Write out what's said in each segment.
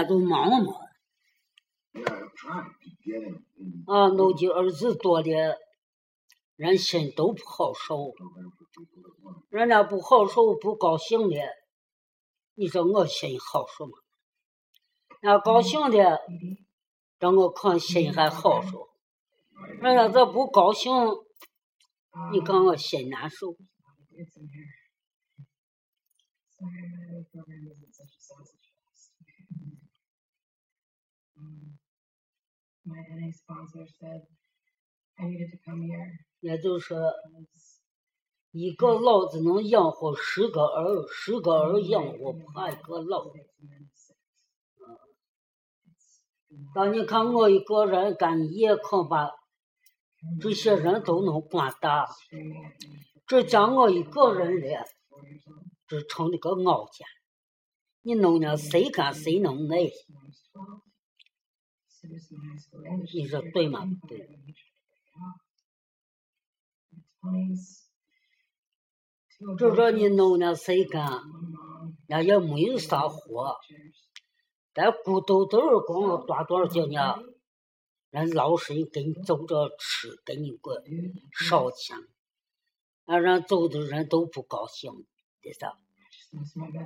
他都忙了。啊，弄的儿子多的，人心都不好受，人家不好受不高兴的，你说我心好受吗？那高兴的，让我看心还好受，人家这不高兴，你看我心难受。It's in here. Sorry, my program isn't such a sausage fest. Um, 也就是说，一个老子能养活十个儿，十个儿养活半个老。当你看我一个人干，你也恐怕这些人都能管大。这将我一个人的，这成了个熬家。你弄了谁干谁能耐。你说对吗？对。就说你弄了谁干，那也没有啥活，但孤头都是光多多少斤呢？人老神给你走着吃，给你过烧钱，那人走的人都不高兴，对吧？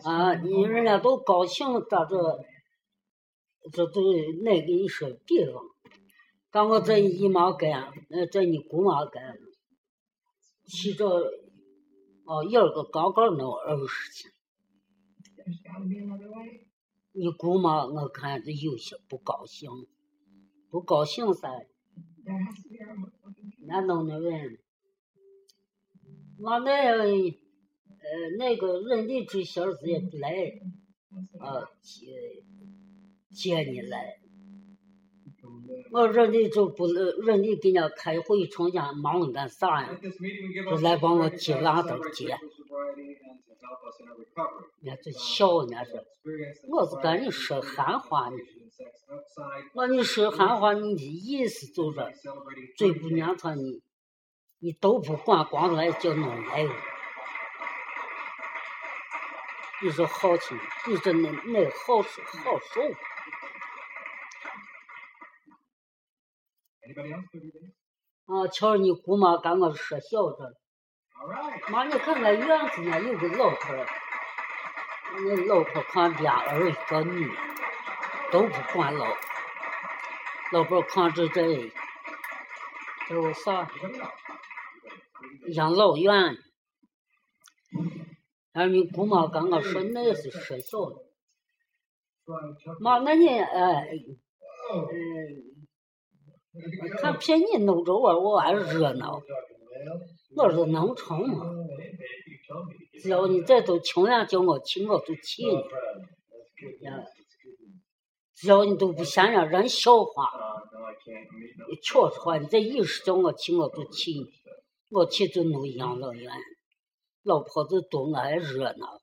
啊，你人家都高兴，咋着？这都那给你说比方，刚我在姨妈干，呃，在你姑妈干，骑着哦，一儿个刚刚能二十钱，There's gotta be another way. 你姑妈我看着有些不高兴，不高兴噻，那弄的人，往那呃那个人力这些子也不来，That's what 啊接你来。我说你就不，说你给人家开会从家忙你干啥呀？就来帮我接拉倒接。人家就笑，人家说，我是跟你说寒话呢。那你说寒话，你的意思就是嘴不粘穿你，你都不管，光来叫弄来。你说好听，你说那那好说好受。啊，瞧着你姑妈跟我说笑着，All right. 妈，你看看院子呢有个老头儿，那老头看俩儿一个女，都不管老。老伴看着这，这有啥养老院。然后你姑妈跟我说那是说笑的，妈，那你哎，嗯，看骗你弄着玩儿，我还热闹。我说能成吗？只要你再都情愿叫我去，我就去。只要你都不嫌人人笑话，瞧出话，你这意思叫我去，我就去。我去就弄养老院，老婆子多，我还热闹。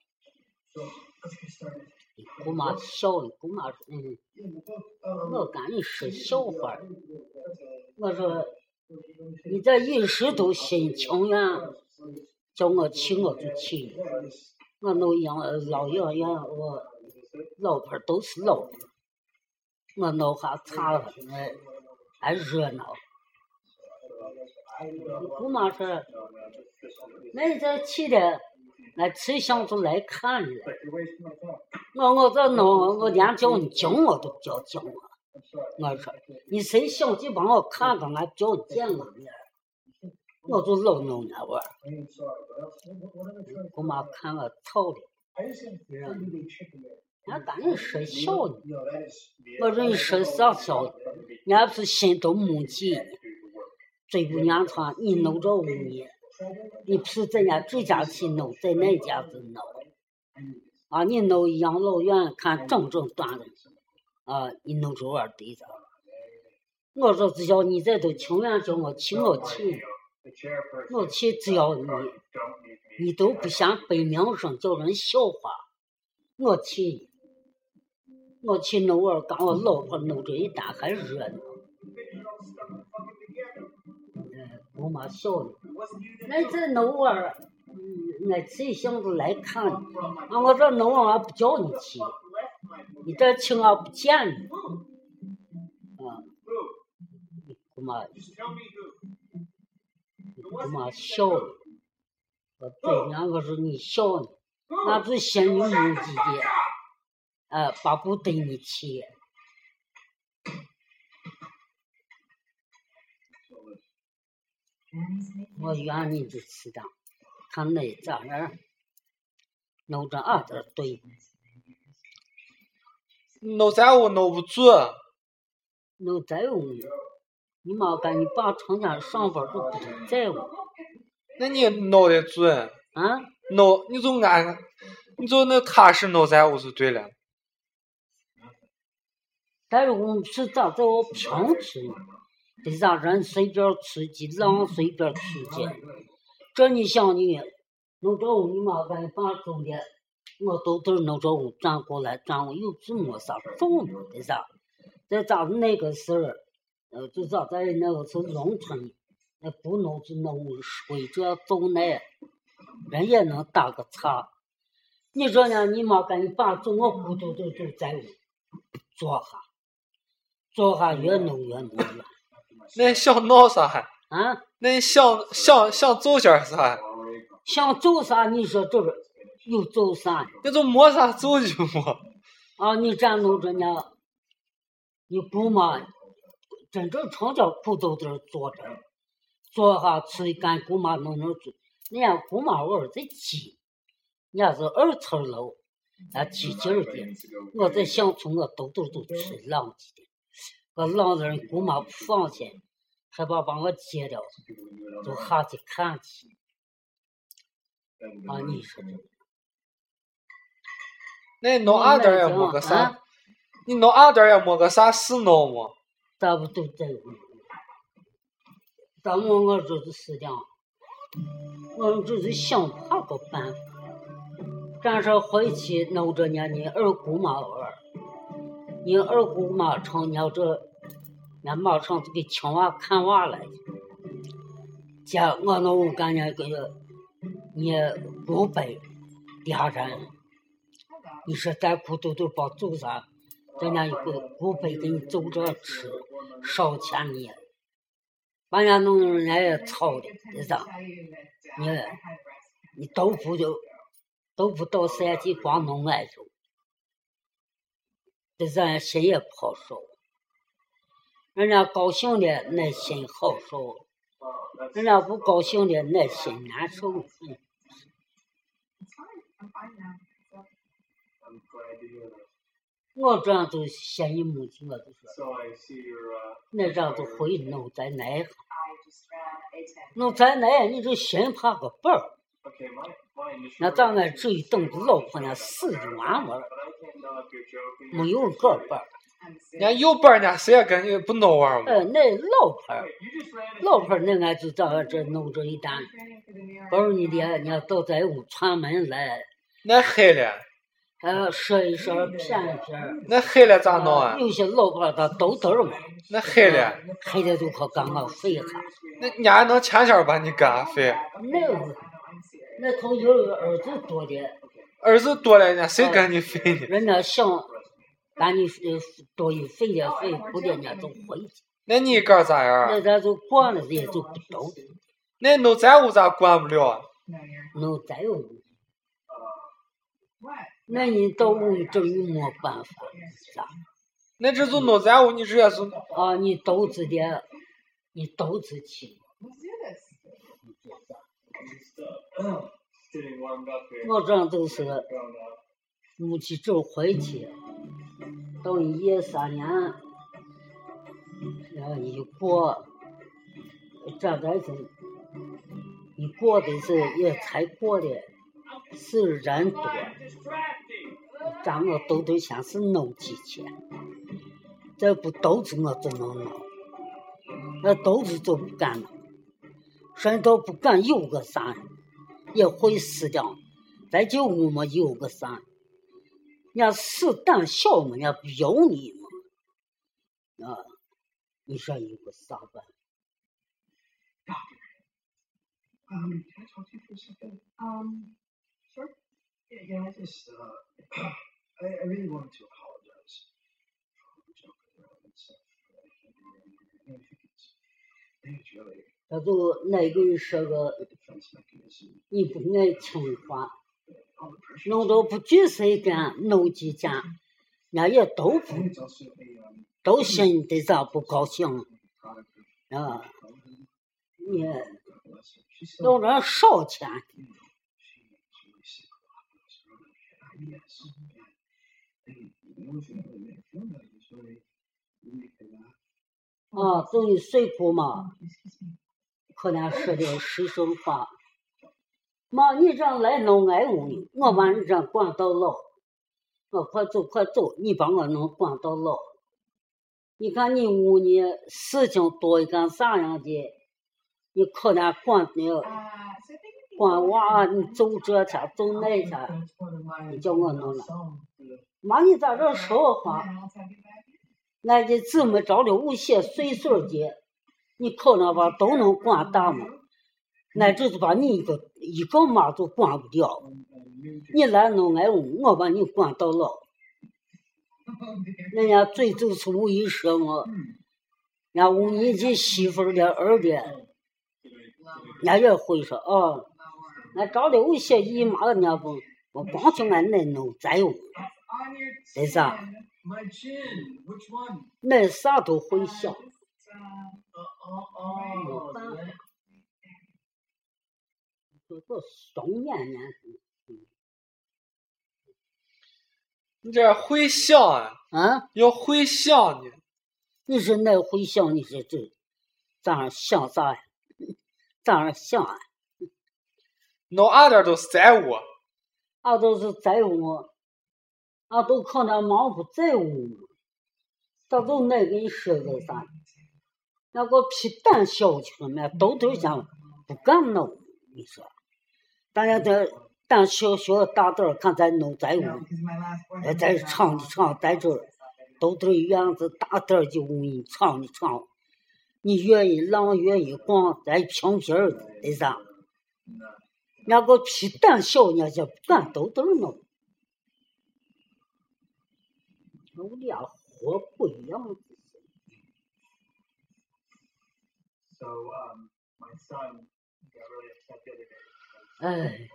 姑妈笑，你姑妈说，嗯，我跟你说笑话儿。我说，你这一时都心情愿，叫我去我就去。我弄养老养院，我老婆都是老婆，我弄下茶了，还热闹。姑妈说，那你这去的，那吃相中来看了。我我这弄我连叫你叫我都不叫叫我。我说你谁想机帮我看看，俺叫见个面。我就老弄那玩儿，我妈看我操的，人家赶紧说笑呢，我说你说啥笑？俺不是心都没劲，最不粘床，你弄着我呢。你不是在俺这家去弄，在那家子弄。啊，你弄养老院看正正当的，啊，你弄这玩对着。我说只要你这都情愿叫我去，我去。我去，只要你你都不想背名声，叫人笑话，我去，我去弄玩儿，跟我老婆弄这一单还热闹。我，妈笑了，那这弄玩儿，嗯，俺谁想着来看你？啊，我这弄完不叫你去，你这亲俺不见你，啊，Who? 你姑妈 Just tell me who. 你姑妈笑了，我对两个说你笑呢，那是心里没几的，啊，把不得你去，我怨你这次的，他那咋样，弄这二点对，弄咱屋弄不住，弄在我你，你妈跟你爸成天上班都不在我，那你弄得准，啊，弄你就按，你就那踏实弄咱屋就对了。但是我们是咋在我平吃呢？得得让人随便吃鸡，让随便吃鸡。这你想你，弄这屋你妈跟你爸种的，我都都弄这屋转过来转过，又是没啥种的，啥？这咋那个时候，呃，就咋在那个是农村，那不弄就弄水这种那，人也能打个岔。你说呢？你妈跟你爸种，我骨头都都在屋做下，做下越弄越弄越那你想闹啥？啊！那你想想想做点啥？想做啥？你说这个又做啥呢？那就没啥做就没。啊，你这样弄着呢，你姑妈真正成天苦豆豆坐着，坐下吃干姑妈弄弄煮。人家姑妈我儿子急，人家是二层楼，俺起劲儿的。我在乡村我豆豆都吃浪叽的，我浪的人姑妈不放心，害怕把我接掉，就下去看去。啊，你说这。那你弄俺点儿也没个啊啥，你弄俺点儿也没个啥事弄么？咱不都在乎？咱们我这是思想，我们这是想怕个办法。咱是回去弄着呢，你二姑妈玩，你二姑妈常年这，俺马上就给请娃看娃来。家我那我感觉个，你不背俩人，你说咱苦都都包走啥？人家一个不背给你走着吃，少钱你，把人家弄弄人家也操的，是咋？你你豆腐就豆腐到三季光弄来就，这咱心也不好受。人家高兴的，那心好受；人家不高兴的，那心难受。我这样都嫌你母亲，我就是。那这样都会弄在内行，弄在内你就心怕个伴儿。那咱们这一等的老婆娘死就完了，没有个伴儿。人家.有本儿呢，谁也跟你不闹玩儿嘛？呃，那老婆儿老婆儿那俺就咱这弄这一单.不是你的，人家到咱屋串门来，那黑了，呃，说一说骗一骗。那黑了咋弄啊？有些老婆儿她都豆儿嘛，那黑了，黑的就可刚刚废下。那人家还能前天把你干飞？那个那头有个儿子多的，儿子多了，人家谁跟你飞呢？人家想把你呃多一废的废，不的人家就回去，那你一个儿咋样？那咱就管了也就不懂，那弄咱屋咋管不了啊？No, you're 能再有。what? 那你到屋里这又没办法，咋？那这就弄咱屋，你直接是啊，你都知的，你都知情。Let's do this. getting warmed up here. 我这都是.母亲走回去，等一夜三年，然后一过，这才是，一过的是也才过的，是人多，咱我都得先是弄几钱，这不都是我就能弄，那都是就不敢弄，谁都不敢有个啥，也会死掉，咱就我们有个啥。人家死胆小嘛，人家不要你嘛，啊，你说有个啥办？Um, can I talk to you for a second? Um, sure. Yeah, yeah, I just, uh, I, I really wanted to apologize. 他就那个人说个，你不爱听话，弄到不举谁干，弄几件，人家也都不都心里咋不高兴啊？你弄点少钱，啊，等于水库嘛，可能说点实声话。妈，你这样来弄俺屋呢，我把你这关到老，我快走快走，你把我弄管到老。你看你屋里事情多一干啥样的，你可能管的管娃，你走这天走那天，你叫我弄了。妈，你咋这说话，俺家姊妹着的五些岁数的，你可能吧都能管大嘛？俺就是把你一个一个妈都管不掉，你来弄俺屋，我把你管到老。人家最就是无意说我，人家问你这媳妇儿的儿的，人家也会说哦，俺找的有些姨妈人家不，我光听俺那弄再用，那啥，那啥都会想。这个双年年，你这会想啊，啊，要会想呢。你说那会想，你说这咋想啥呀？咋想啊？弄俺这儿都在屋，俺都是在乎，俺都可能忙不在乎，咋都那个你说个啥？那个皮蛋小去了豆豆想不干弄，你说，大家这蛋小小大点儿，看咱弄在屋，哎，在唱的唱，在这儿豆豆院子大点儿就给你唱的唱，你愿意浪愿意逛，咱平平儿的，那啥？那个皮蛋小，人家就不敢豆豆弄。我俩活不一样。So, um, my son got really upset the other day. 嗯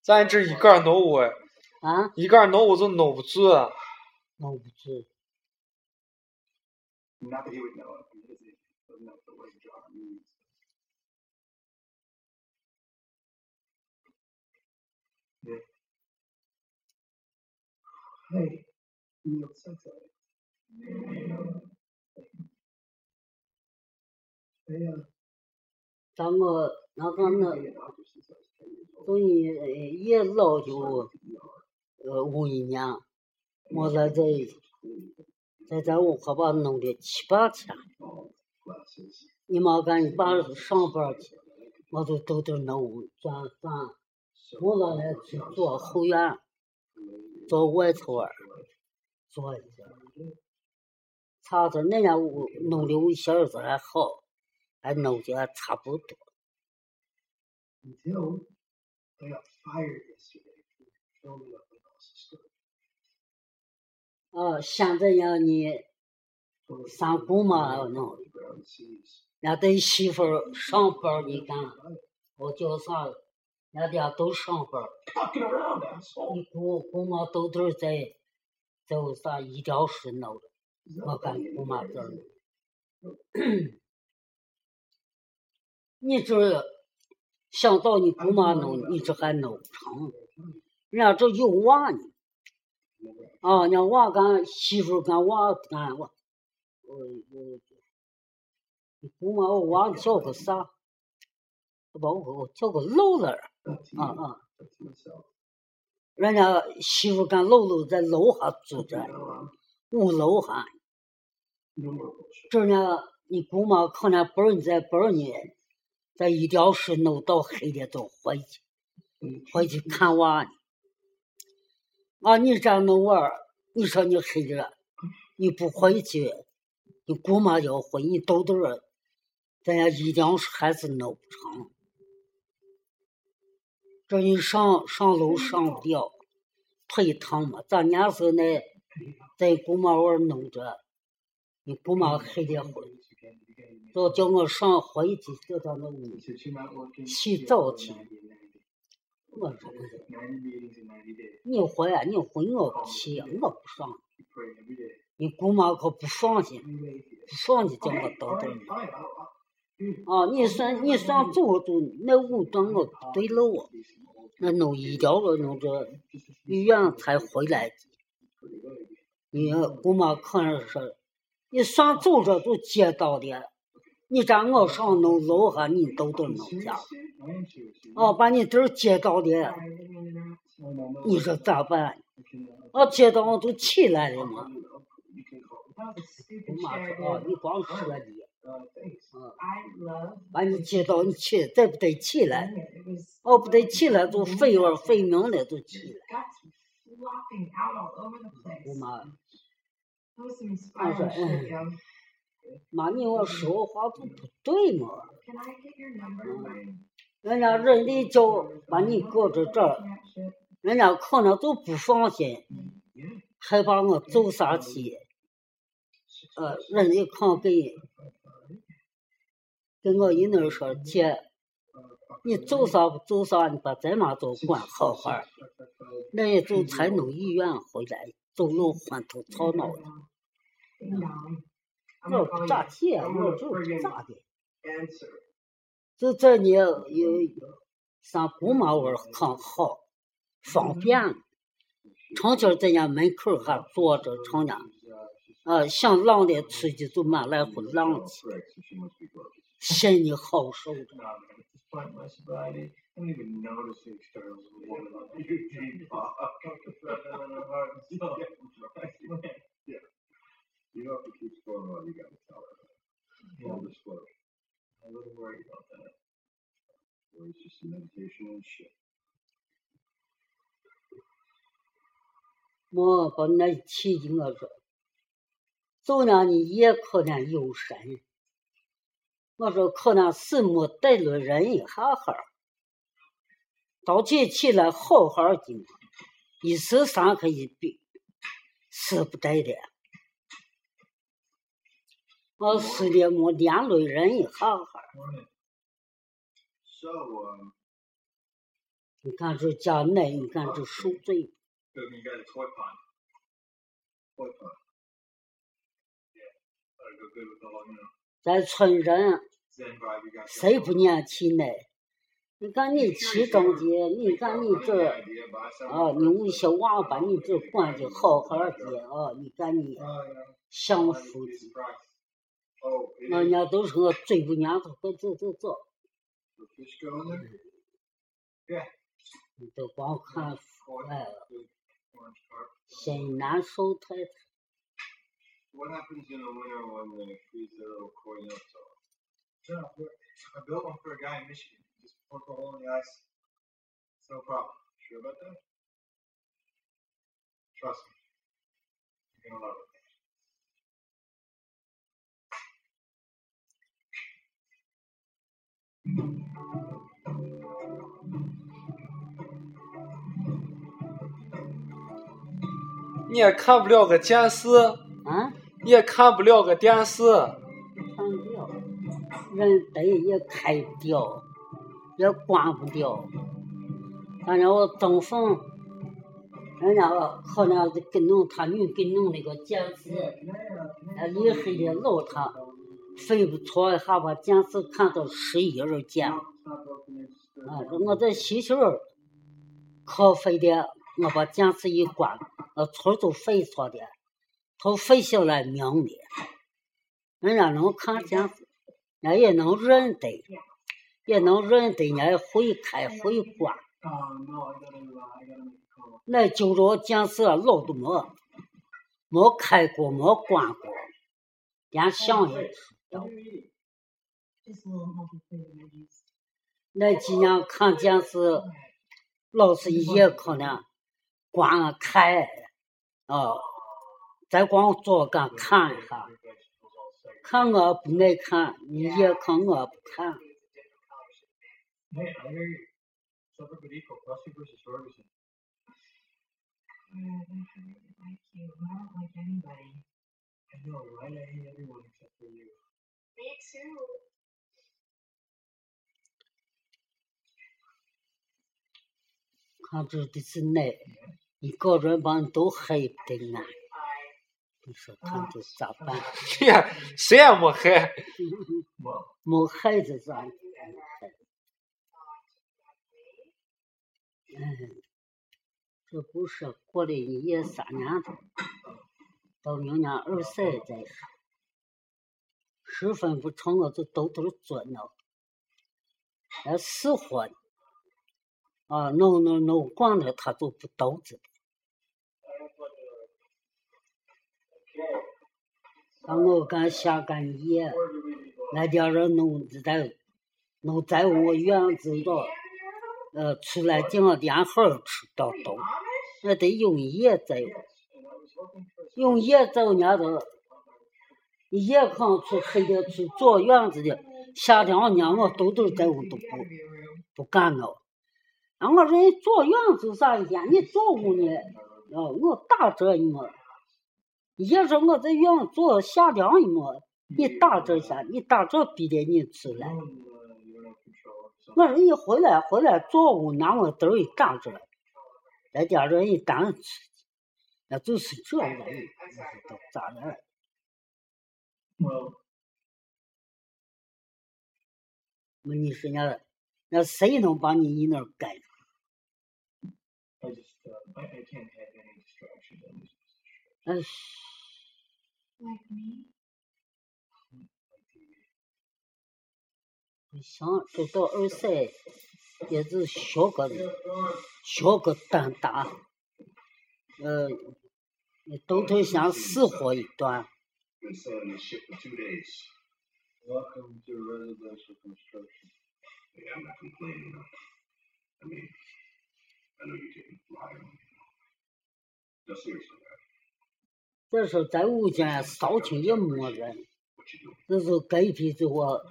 咱只一个人弄我啊 一个人弄我就弄不住啊。弄不住没有。呀，咱们那个那从你一老就呃五一年，我在这在咱五河坝弄的七八天，你妈赶你爸上班去，我就都得弄转转，我那来去做后院，做外头儿。做一下操着那样弄的我小儿子还好还弄得差不多。我都要哦现在要你三姑嘛要弄要等媳妇儿上班你干我叫啥了家都上班你姑姑妈都都在在在有啥医疗室弄的，我干姑妈这儿弄。你这想到你姑妈弄，你这还弄不成？人家这有娃呢，啊，人家娃干媳妇跟娃干我，我我，你姑妈我娃叫个啥？我把我我叫个露露儿 Thought to 啊啊，人家媳妇跟露露在楼下住着 um, 五楼还。no more bullshit. 这呢，你姑妈可能不是在不是呢，在医疗室弄到黑的都回去，回去看娃呢。啊，你这样弄娃儿，你说你黑着，你不回去，你姑妈要回，你兜兜儿，咱家医疗室还是弄不成。这一上上楼上不了，腿疼嘛。咱家是那在姑妈娃儿弄着，你姑妈黑的很，都叫我上回去就到那屋洗澡去。我说你回啊，你回我去，我不上。你姑妈可不放心，不放心叫我叨叨你。啊，你算你算走走，那五段我对了我，那弄一条路弄这医院才回来。你姑妈可能是，你算走着都街道的，你让我上弄楼下，你都都弄家。哦，把你这儿街道的，你说咋办？啊，街道都起来了嘛。姑妈说：“哦，你光说的，嗯，把你接到你去，再不得起来，哦，不得起来就废了，废命了就起来。”姑妈，我说：“嗯，妈，你我说话都不对嘛。嗯，人家人家叫把你搁在这儿，人家可能都不放心，害怕我走啥去。”呃，人家看给，跟我一那说姐，你走啥不走啥，你把咱妈都管好好儿。人家就才弄医院回来，走路昏头吵脑的。我咋地，我就是咋的。就这你有上姑妈窝很好，方便。成天在家门口还坐着，成天。啊，想浪的出去就满来回浪去，心里好受的。我把那气劲我说。走呢，你也可能有神。我说可能是没带了人一哈哈，早起起来好好的，一时三刻一比，是不带的。我是的，没连累人一哈哈。你看这家内，你看这受罪。咱村人谁不年轻呢？你看你其中的，你看你这啊，你有些娃把你这管的好好的啊，你看你享福的，人家都是我嘴不娘子，快走走走。你都光看福来了，心难受太。What happens in the winter when they freeze the little corn up? Yeah, I built one for a guy in Michigan. Just poke a hole in the ice. It's no problem. Sure about that? Trust me. You're gonna love it. 你也看不了个电视。啊？ 也看不了个电视。看不了，人灯也开不掉，也关不掉。反正我东风，人家好像给弄他女给弄了个电视，那厉害的老他，睡不错一下把电视看到十一二点。啊，我在西区可飞的，我把电视一关，那村都飞错的。他费下来命的，人家能看见，人家也能认得，也能认得，人家会开会关。那就着建设老都没，没开过，没关过，连想也吃不到。那几年看电视，老是也可能关开，啊。咱光坐敢看一哈，看我不爱看，你也看我不看。看这的是你，你高人把你都害得。你说他这咋办？谁呀，谁也没害。没孩子咋？嗯，这不是过了一夜三年多，到明年二岁再说。十分不成，我就兜兜钻了，还死活呢。啊，弄弄弄光了，他就不兜着。让我干下干夜，那点人弄在弄在我院子里，呃，出来进了电号吃到兜，那得用叶走，用叶走人家都，叶炕出黑的出坐院子的，夏天我娘我兜兜在我都不不干了。俺我说你坐院子啥天，你坐屋呢？哦，我打这一么，也说我在院做夏天一么，你打这下，你打这逼得你出来。我说你回来回来坐屋拿我兜一打这，再加人一单吃，那就是这人，都咋的？Well, 那你说那那谁能把你一那儿改哎，行，这到二岁也是小个子，小个胆大，呃，那都他死活一段。这时候在屋间烧清也没人，What you doing? 这是隔壁就我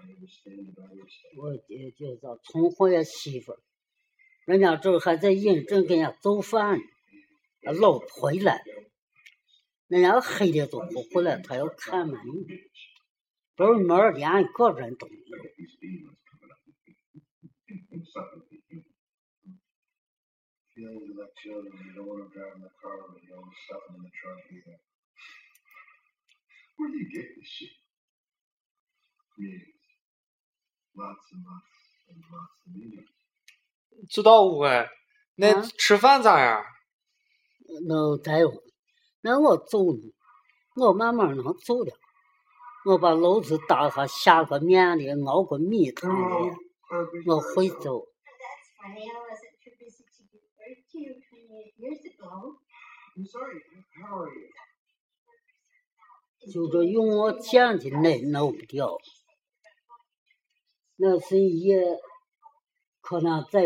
我就就叫从婚也媳妇，人家这还在认真给人家做饭呢，啊老婆回来，人家黑的都不回来，他要看门，这儿门儿连一个人都没有。Where do you get this shit? Meetings. Lots and lots and lots of meetings. 知道我哎，那啊吃饭咋样？那在乎，那我走呢，我慢慢能走了。我把篓子打下，下个面的，熬个米汤的，我会走。就这用我剪的那弄不掉，那是也可能在，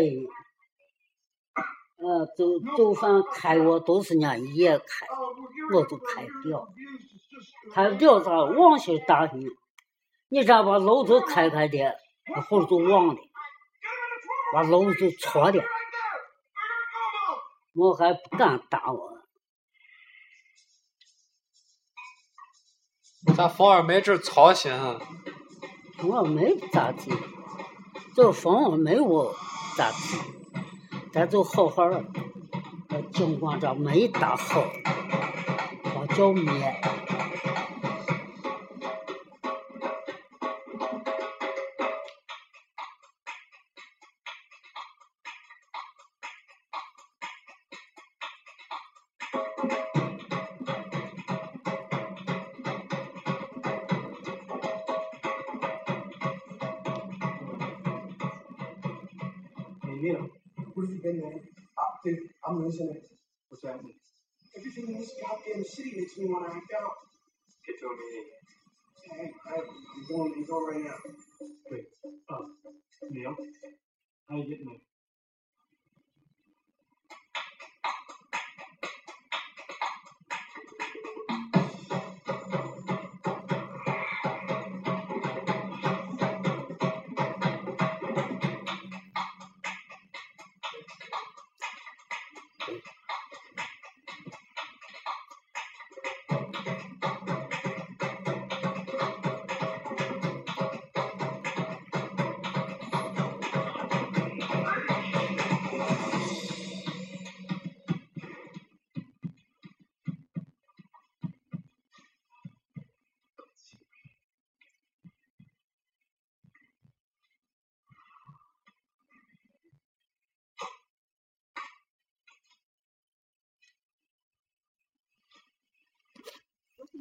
呃，做做饭开我都是人家也开，我都开不了，开不了咋往下打你？你咋把篓子开开的，一会儿就忘了，把篓子戳的，我还不敢打我。咱风儿没这操心啊。我没咋地，这风我没我咋地，咱就好好儿，呃尽管这没打好，光叫灭。Dude, I'm listening. What's happening? Everything in this goddamn city makes me want to act out. Get to a meeting. Hey, I, I'm going, I'm going right now.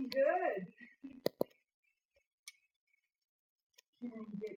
Good.